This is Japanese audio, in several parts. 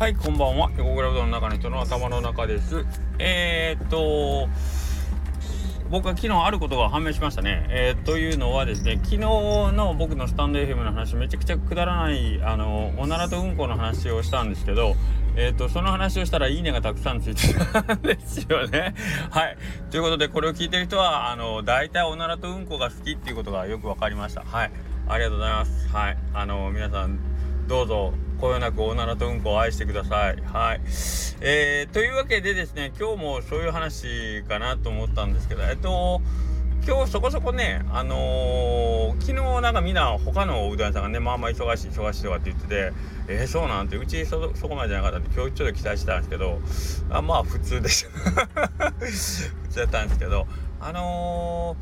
はい、こんばんは。横倉うどんの中の人の頭の中です。えー、っと、僕は昨日あることが判明しましたね。えー、というのはですね、昨日の僕のスタンド FM の話、めちゃくちゃくだらない、あの、おならとうんこの話をしたんですけど、えー、と、その話をしたらいいねがたくさんついてたんですよね。はい。ということで、これを聞いてる人は、あの、大体おならとうんこが好きっていうことがよく分かりました。はい。ありがとうございます。はい。あの、皆さん、どうぞこよなくおならとうんこを愛してください。はい。えー、というわけでですね、今日もそういう話かなと思ったんですけど、えっと、今日そこそこね、あのー、昨日なんかみんな他のうどん屋さんがね、まあまあ忙しい忙しいとかって言ってて、えー、そうなんて、うちそそこまでじゃなかったんで、今日ちょっと期待してたんですけど、あまあ普通でした 普通だったんですけど、あの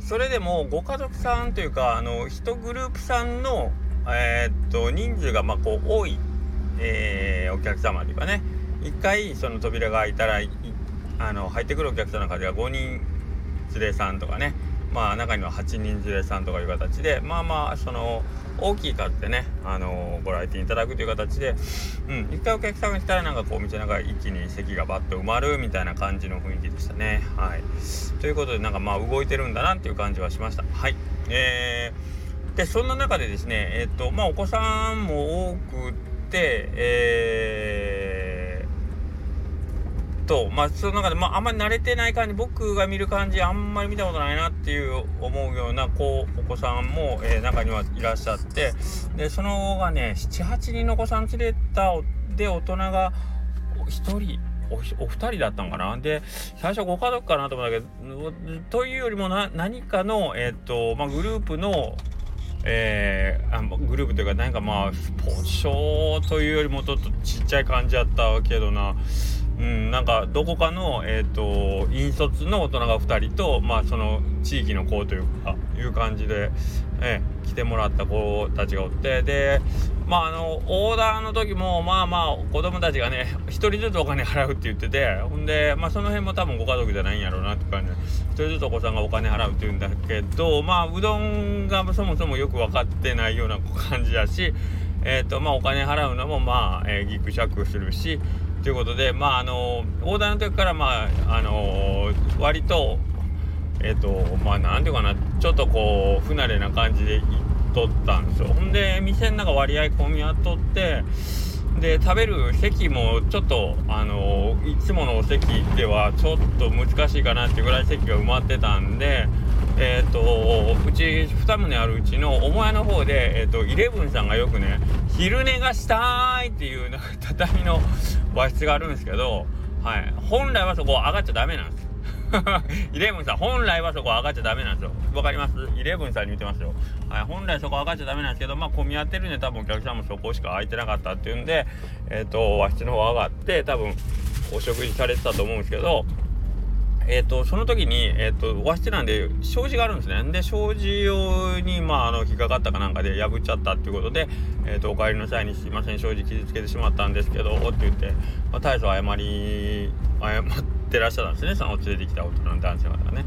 ー、それでもご家族さんというか、あの、1グループさんのえー、っと人数がまこう多い、えー、お客様というかね1回その扉が開いたらあの入ってくるお客さんの数が5人連れさんとかねまあ中には8人連れさんとかいう形でまあまあその大きい数でね、あのご来店いただくという形で、うん、一回お客さんが来たらなんかこう道の中一気に席がバッと埋まるみたいな感じの雰囲気でしたね。はい。ということでなんかまあ動いてるんだなっていう感じはしました。はい。えーでそんな中でですねえっ、とまあお子さんも多くてえー、とまあその中でまああんまり慣れてない感じ僕が見る感じあんまり見たことないなっていう思うような子お子さんも、えー、中にはいらっしゃってでそのがね78人のお子さん連れたで大人が1人おお二人だったのかな？で最初ご家族かなと思ったけどというよりも何かの、えーとまあ、グループのえー、あグループというかなんかまあスポーショーというよりもちょっとちっちゃい感じやったけどな。うん、なんかどこかの、えーと、引率の大人が2人と、まあ、その地域の子というかいう感じで、えー、来てもらった子たちがおってでまああのオーダーの時もまあまあ子供たちがね1人ずつお金払うって言っててほんで、まあ、その辺も多分ご家族じゃないんやろうなって感じで1人ずつお子さんがお金払うって言うんだけどまあうどんがそもそもよく分かってないような感じだし、えーとまあ、お金払うのもまあ、えー、ギクシャクするし。ということでまああのオーダーの時からまああの割とえっ、ー、とまあなんていうかなちょっとこう不慣れな感じで行っとったんですよ。ほんで店の中割合混み合っとってで食べる席もちょっとあのいつものお席ではちょっと難しいかなっていうぐらい席が埋まってたんでえっ、ー、とうち2棟あるうちの母屋の方で、えーと、イレブンさんがよくね昼寝がしたいっていうなんか畳の和室があるんですけど、はい、本来はそこ上がっちゃダメなんです。イレブンさん、本来はそこ上がっちゃダメなんですよ。わかります？イレブンさんに言ってますよ。はい、本来そこ上がっちゃダメなんですけど、まあ、混み合ってるんで、多分お客さんもそこしか空いてなかったっていうんで、えっ、ー、と、和室の方上がって、多分、お食事されてたと思うんですけど、えっ、ー、と、その時に、えっ、ー、と、和室なんで、障子があるんですね。で、障子用に、まあ、あの、引っかかったかなんかで破っちゃったっていうことで、えっ、と、お帰りの際にすいません、障子傷つけてしまったんですけど、って言って、まあ、大層謝り、謝ってらっしゃったんですね、その連れてきた大人の男性方がね。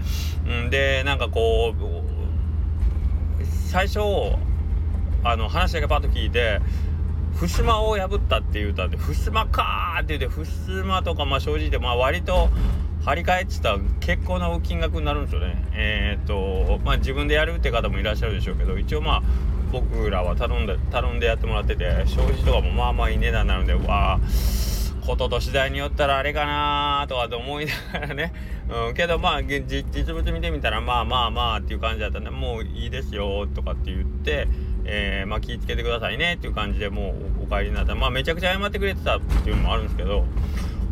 うん、で、なんかこう、最初、あの、話だけパッと聞いて、襖を破ったって言うたんで、襖かーって言って、襖とか、まあ正直で、まあ割と、張り替えってた結構な金額になるんですよね。えー、っと、まあ自分でやるって方もいらっしゃるでしょうけど、一応まあ、僕らは頼んで、頼んでやってもらってて、障子とかもまあまあいい値段なので、わあ、ことと次第によったらあれかなとかと思いながらね、うん、けどまあ実物見てみたらまあまあまあっていう感じだった。んでもういいですよとかって言って、えー、まあ気ぃつけてくださいねっていう感じでもうお帰りになった。まあめちゃくちゃ謝ってくれてたっていうのもあるんですけど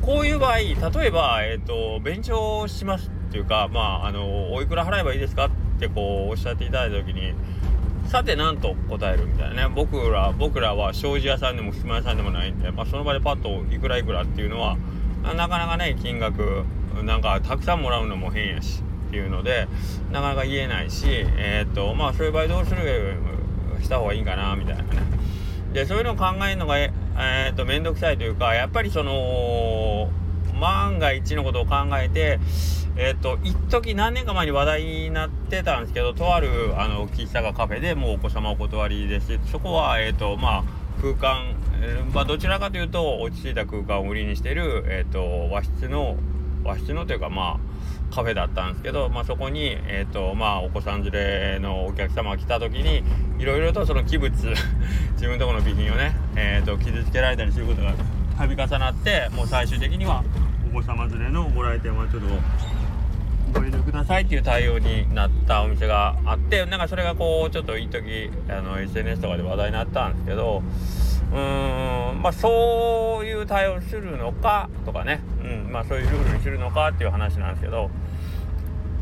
こういう場合例えばえっ、ー、と勉強しますっていうかまああのおいくら払えばいいですかってこうおっしゃっていただいた時にさて何と答えるみたいなね。僕ら僕らは障子屋さんでも襖屋さんでもないんで、まあ、その場でパッといくらいくらっていうのはなかなかね金額なんかたくさんもらうのも変やしっていうのでなかなか言えないしえー、っとまあそういう場合どうするした方がいいかなみたいなね。でそういうのを考えるのがえー、っと面倒くさいというかやっぱりその万が一のことを考えてえっ、と、一時何年か前に話題になってたんですけど、とある、あの、喫茶がカフェでもうお子様お断りです。そこは、えっ、と、まあ、空間、まあ、どちらかというと落ち着いた空間を売りにしてる、えーと、和室の和室のというかまあカフェだったんですけど、まあ、そこに、えーとまあ、お子さん連れのお客様が来た時にいろいろとその器物 自分のところの備品をね、えーと、傷つけられたりすることが度重なってもう最終的にはお子様連れのご来店はちょっとご遠慮くださいっていう対応になったお店があってなんかそれがこうちょっと一時あの SNS とかで話題になったんですけどうーんまあそういう対応するのかとかね、うんまあ、そういうルールにするのかっていう話なんですけど。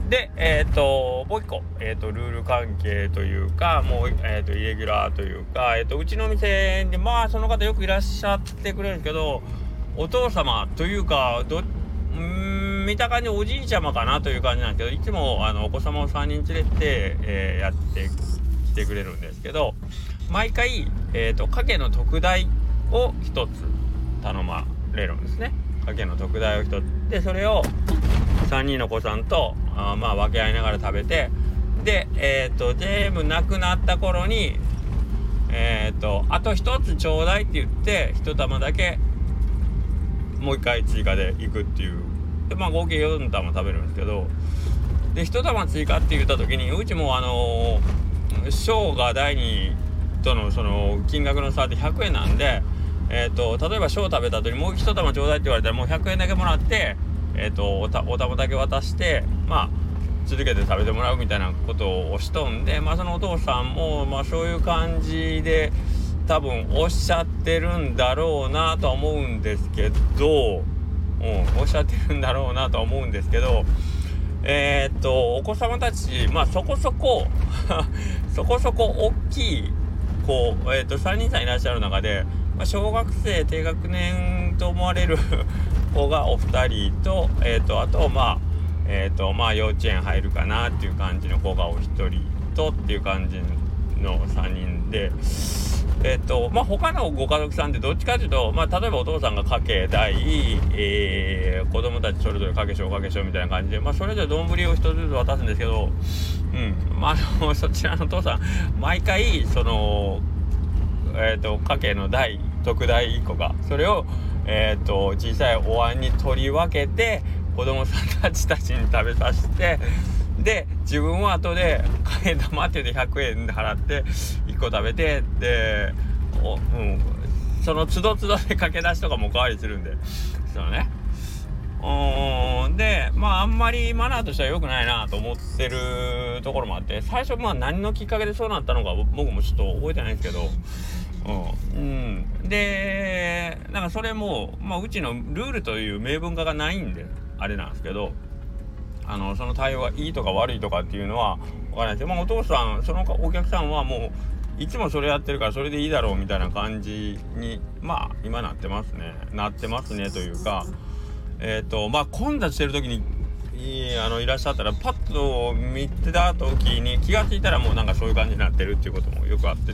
でえっ、ー、ともう一個、えーと、ルール関係というかもう、えーと、イレギュラーというか、えーと、うちの店にまあその方よくいらっしゃってくれるんですけどお父様というかどうん見た感じおじいちゃまかなという感じなんですけどいつもあのお子様を3人連れて、えー、やってきてくれるんですけど毎回、えーと、家計の特大を1つ頼まれるんですね。家計の特大を1つ。でそれを3人の子さんとあまあ分け合いながら食べてでえっ、ー、と全部なくなった頃にえっ、ー、とあと1つちょうだいって言って1玉だけもう1回追加でいくっていう。でまあ合計4玉食べるんですけど。で1玉追加って言った時にうちもあのー、小が第2とのその金額の差って100円なんで、えーと、例えば小食べた後にもう1玉ちょうだいって言われたらもう100円だけもらって、えーと、おたお玉だけ渡してまあ続けて食べてもらうみたいなことをしとんで、まあ、そのお父さんも、まあ、そういう感じで多分おっしゃってるんだろうなとは思うんですけど、うん、おっしゃってるんだろうなとは思うんですけどえー、っとお子様たちまあそこそこ そこそこ大きいこう、えーと、3人さんいらっしゃる中で、まあ、小学生低学年と思われる 子がお二人と,、えーと、あとまあえーとまあ、幼稚園入るかなっていう感じの子がお一人とっていう感じの3人で。えっ、とまあ他のご家族さんってどっちかというと、まあ、例えばお父さんが家計代、えー、子供たちそれぞれかけしょうかけしょうみたいな感じで、まあ、それぞれ丼を一つずつ渡すんですけど、うんまあ、あのそちらのお父さん毎回その、えーと、家計の代特大1個がそれを、えーと、小さいお椀に取り分けて子供さんたちたちに食べさせてで自分は後で替え玉って言って100円で払って1個食べてでお、うん、そのつどつどで駆け出しとかもおかわりするんで。そのね。うん。でまああんまりマナーとしては良くないなと思ってるところもあって最初まあ何のきっかけでそうなったのか僕もちょっと覚えてないんですけど。うん、うん、でなんかそれも、まあ、うちのルールという明文化がないんであれなんですけど。あのその対応がいいとか悪いとかっていうのは分からないです。けど、まあ、お父さんそのお客さんはもういつもそれやってるからそれでいいだろうみたいな感じにまあ今なってますね。なってますねというかえっ、ー、とまあ混雑してる時にいあのいらっしゃったらパッと見てた時に気が付いたらもうなんかそういう感じになってるっていうこともよくあって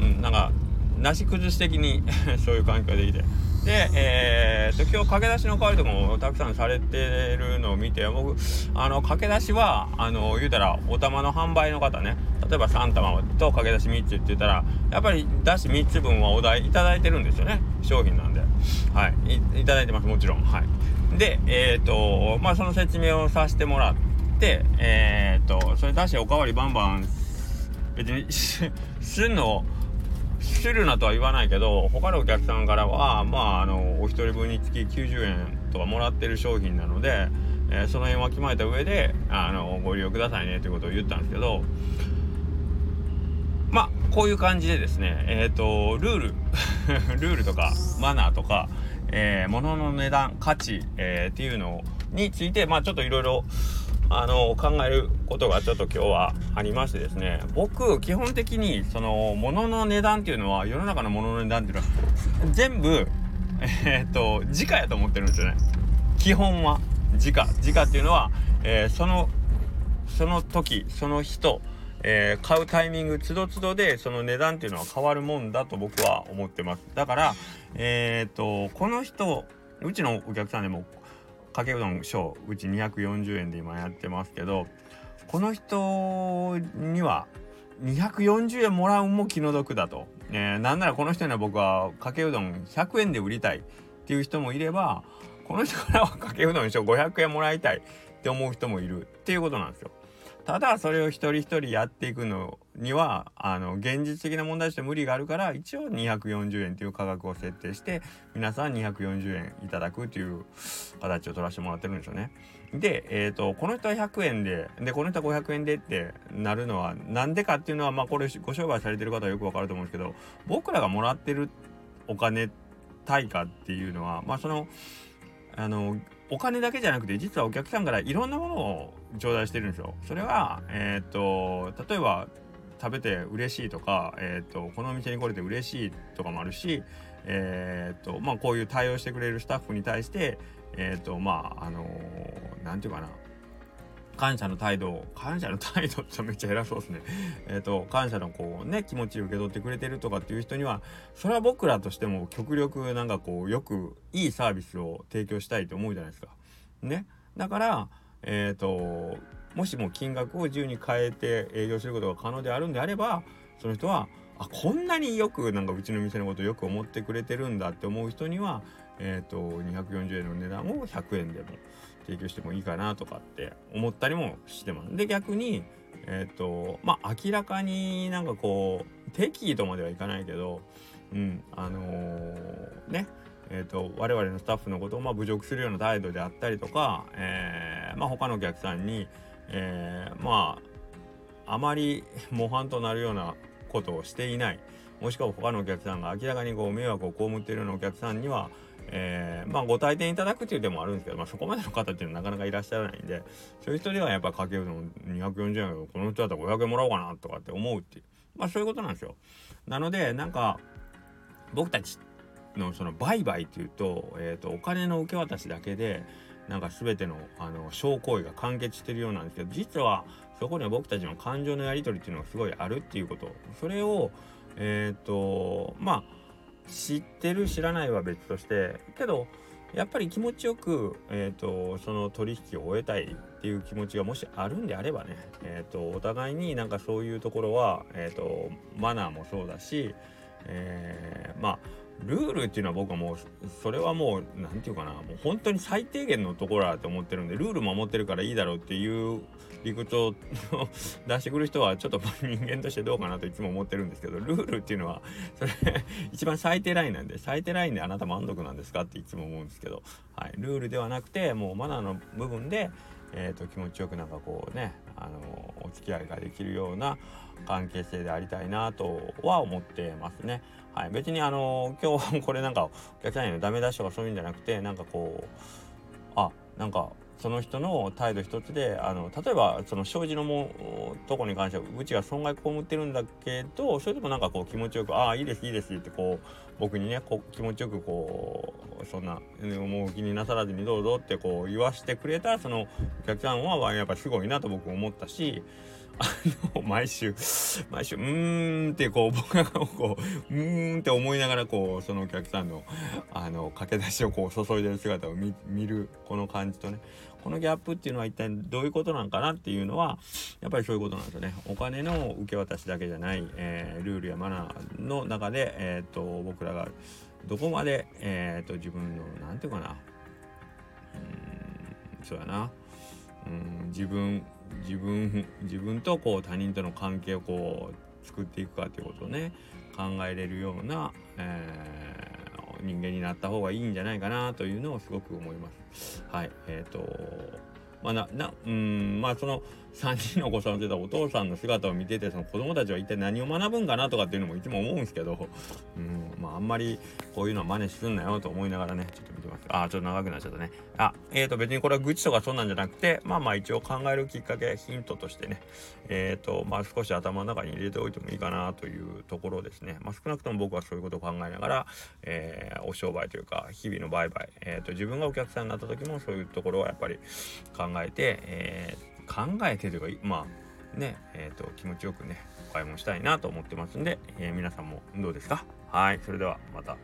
うんなんかなし崩し的に そういう環境できてで、えー、っと今日駆け出しの代わりとかもたくさんされてるのを見て僕あの駆け出しはあの言うたらお玉の販売の方ね。例えば3玉と駆け出し3つって言ったらやっぱり出し3つ分はお題いただいてるんですよね。商品なんで。はい。いいただいてますもちろん。はい。でえー、っとまあその説明をさせてもらってえー、っとそれ出しおかわりバンバン別に すんのするなとは言わないけど他のお客さんからはまああのお一人分につき90円とかもらってる商品なので、えー、その辺は決まえた上であのご利用くださいねということを言ったんですけどまあこういう感じでですねえっ、ー、とルール ルールとかマナーとか、えー、物の値段価値、えー、っていうのについてまあちょっといろいろあの考えることがちょっと今日はありましてですね僕基本的にその物の値段っていうのは世の中の物の値段っていうのは全部えー、っと時価やと思ってるんですよね。基本は。時価。時価っていうのは、えー、そのその時その人、えー、買うタイミングつどつどでその値段っていうのは変わるもんだと僕は思ってます。だからえっとこの人うちのお客さんでもかけうどん小うち240円で今やってますけどこの人には240円もらうも気の毒だと、えー、なんならこの人には僕はかけうどん100円で売りたいっていう人もいればこの人からはかけうどん賞500円もらいたいって思う人もいるっていうことなんですよ。ただそれを一人一人やっていくのにはあの現実的な問題として無理があるから一応240円という価格を設定して皆さん240円いただくという形を取らせてもらってるんですよね。で、えーと、この人は100円ででこの人は500円でってなるのはなんでかっていうのはまあこれご商売されてる方はよくわかると思うんですけど僕らがもらってるお金対価っていうのはまあそのあのお金だけじゃなくて実はお客さんからいろんなものを頂戴してるんですよ。それは、えっ、ー、と例えば食べて嬉しいとか、えっ、ー、とこのお店に来れて嬉しいとかもあるし、えっ、ー、とまあこういう対応してくれるスタッフに対してえっ、とまああの何て言うかな感謝の態度感謝の態度ってめっちゃ偉そうですね。えっ、と感謝のこうね気持ちを受け取ってくれてるとかっていう人にはそれは僕らとしても極力なんかこうよくいいサービスを提供したいと思うじゃないですか。ね。だからえっ、ー、ともしも金額を自由に変えて営業することが可能であるんであればその人はあこんなによくなんかうちの店のことをよく思ってくれてるんだって思う人にはえ、ー、と240円の値段を100円でも提供してもいいかなとかって思ったりもしてます。で逆にえっ、ー、とまあ明らかになんかこう適宜とまではいかないけどうんあのー、ねえーと、我々のスタッフのことをまあ侮辱するような態度であったりとか、えーまあ、他のお客さんに、えー、まああまり模範となるようなことをしていない。もしくは他のお客さんが明らかにこう迷惑を被っているようなお客さんには、えー、まあご退店いただくっていう手もあるんですけど、まあ、そこまでの方っていうのはなかなかいらっしゃらないんでそういう人ではやっぱかけうどん240円この人だったら500円もらおうかなとかって思うっていう。まあそういうことなんですよ。なのでなんか僕たちのその売買っていうと,、えーと、お金の受け渡しだけでなんか全てのあの小行為が完結してるようなんですけど実はそこには僕たちの感情のやり取りっていうのがすごいあるっていうこと。それをえっ、ー、とまあ知ってる知らないは別としてけどやっぱり気持ちよく、えーと、その取引を終えたいっていう気持ちがもしあるんであればね、えーと、お互いになんかそういうところは、えーと、マナーもそうだし、えー、まあルールっていうのは僕はもうそれはもう何て言うかなもう本当に最低限のところだと思ってるんでルール守ってるからいいだろうっていう理屈を出してくる人はちょっと人間としてどうかなといつも思ってるんですけどルールっていうのはそれ一番最低ラインなんで最低ラインであなた満足なんですかっていつも思うんですけど、はい、ルールではなくてもうマナーの部分で、えーと、気持ちよくなんかこうねあのお付き合いができるような関係性でありたいなとは思ってますね。はい、別にあの今日これなんかお客さんへのダメ出しとかそういうんじゃなくてなんかこうあなんかその人の態度一つであの例えばその障子のもとこに関してはうちが損害被ってるんだけどそれでもなんかこう気持ちよく「ああいいですいいです」ってこう僕にねこ気持ちよくこうそんなもう気になさらずにどうぞってこう言わしてくれたそのお客さんはやっぱすごいなと僕思ったしあの、毎週、毎週、うーんってこう、僕がこう、うーんって思いながらこう、そのお客さんの、あの、駆け出しをこう、注いでる姿を見る、この感じとね、このギャップっていうのは一体どういうことなんかなっていうのは、やっぱりそういうことなんですよね。お金の受け渡しだけじゃない、えー、ルールやマナーの中で、えっ、と、僕らがどこまで、えっ、と、自分の、なんていうかな、うん、そうやな、うん、自分、自分自分とこう他人との関係をこう作っていくかということをね考えれるような、えー、人間になった方がいいんじゃないかなというのをすごく思います。はいえーとまあななうんまあその3人のお子さんを出たお父さんの姿を見ててその子供たちは一体何を学ぶんかなとかっていうのもいつも思うんですけど、うんまあ、あんまりこういうのは真似すんなよと思いながらねちょっと見てます。ああちょっと長くなっちゃったね。あえーと別にこれは愚痴とかそんなんじゃなくてまあまあ一応考えるきっかけヒントとしてね。えっ、ー、とまあ少し頭の中に入れておいてもいいかなというところですね。まあ少なくとも僕はそういうことを考えながら、えー、お商売というか日々の売買、えーと、自分がお客さんになった時もそういうところはやっぱり考えて、えー考えてというかまあねえっ、ー、と気持ちよくねお買い物したいなと思ってますんで、えー、皆さんもどうですか？はいそれではまた。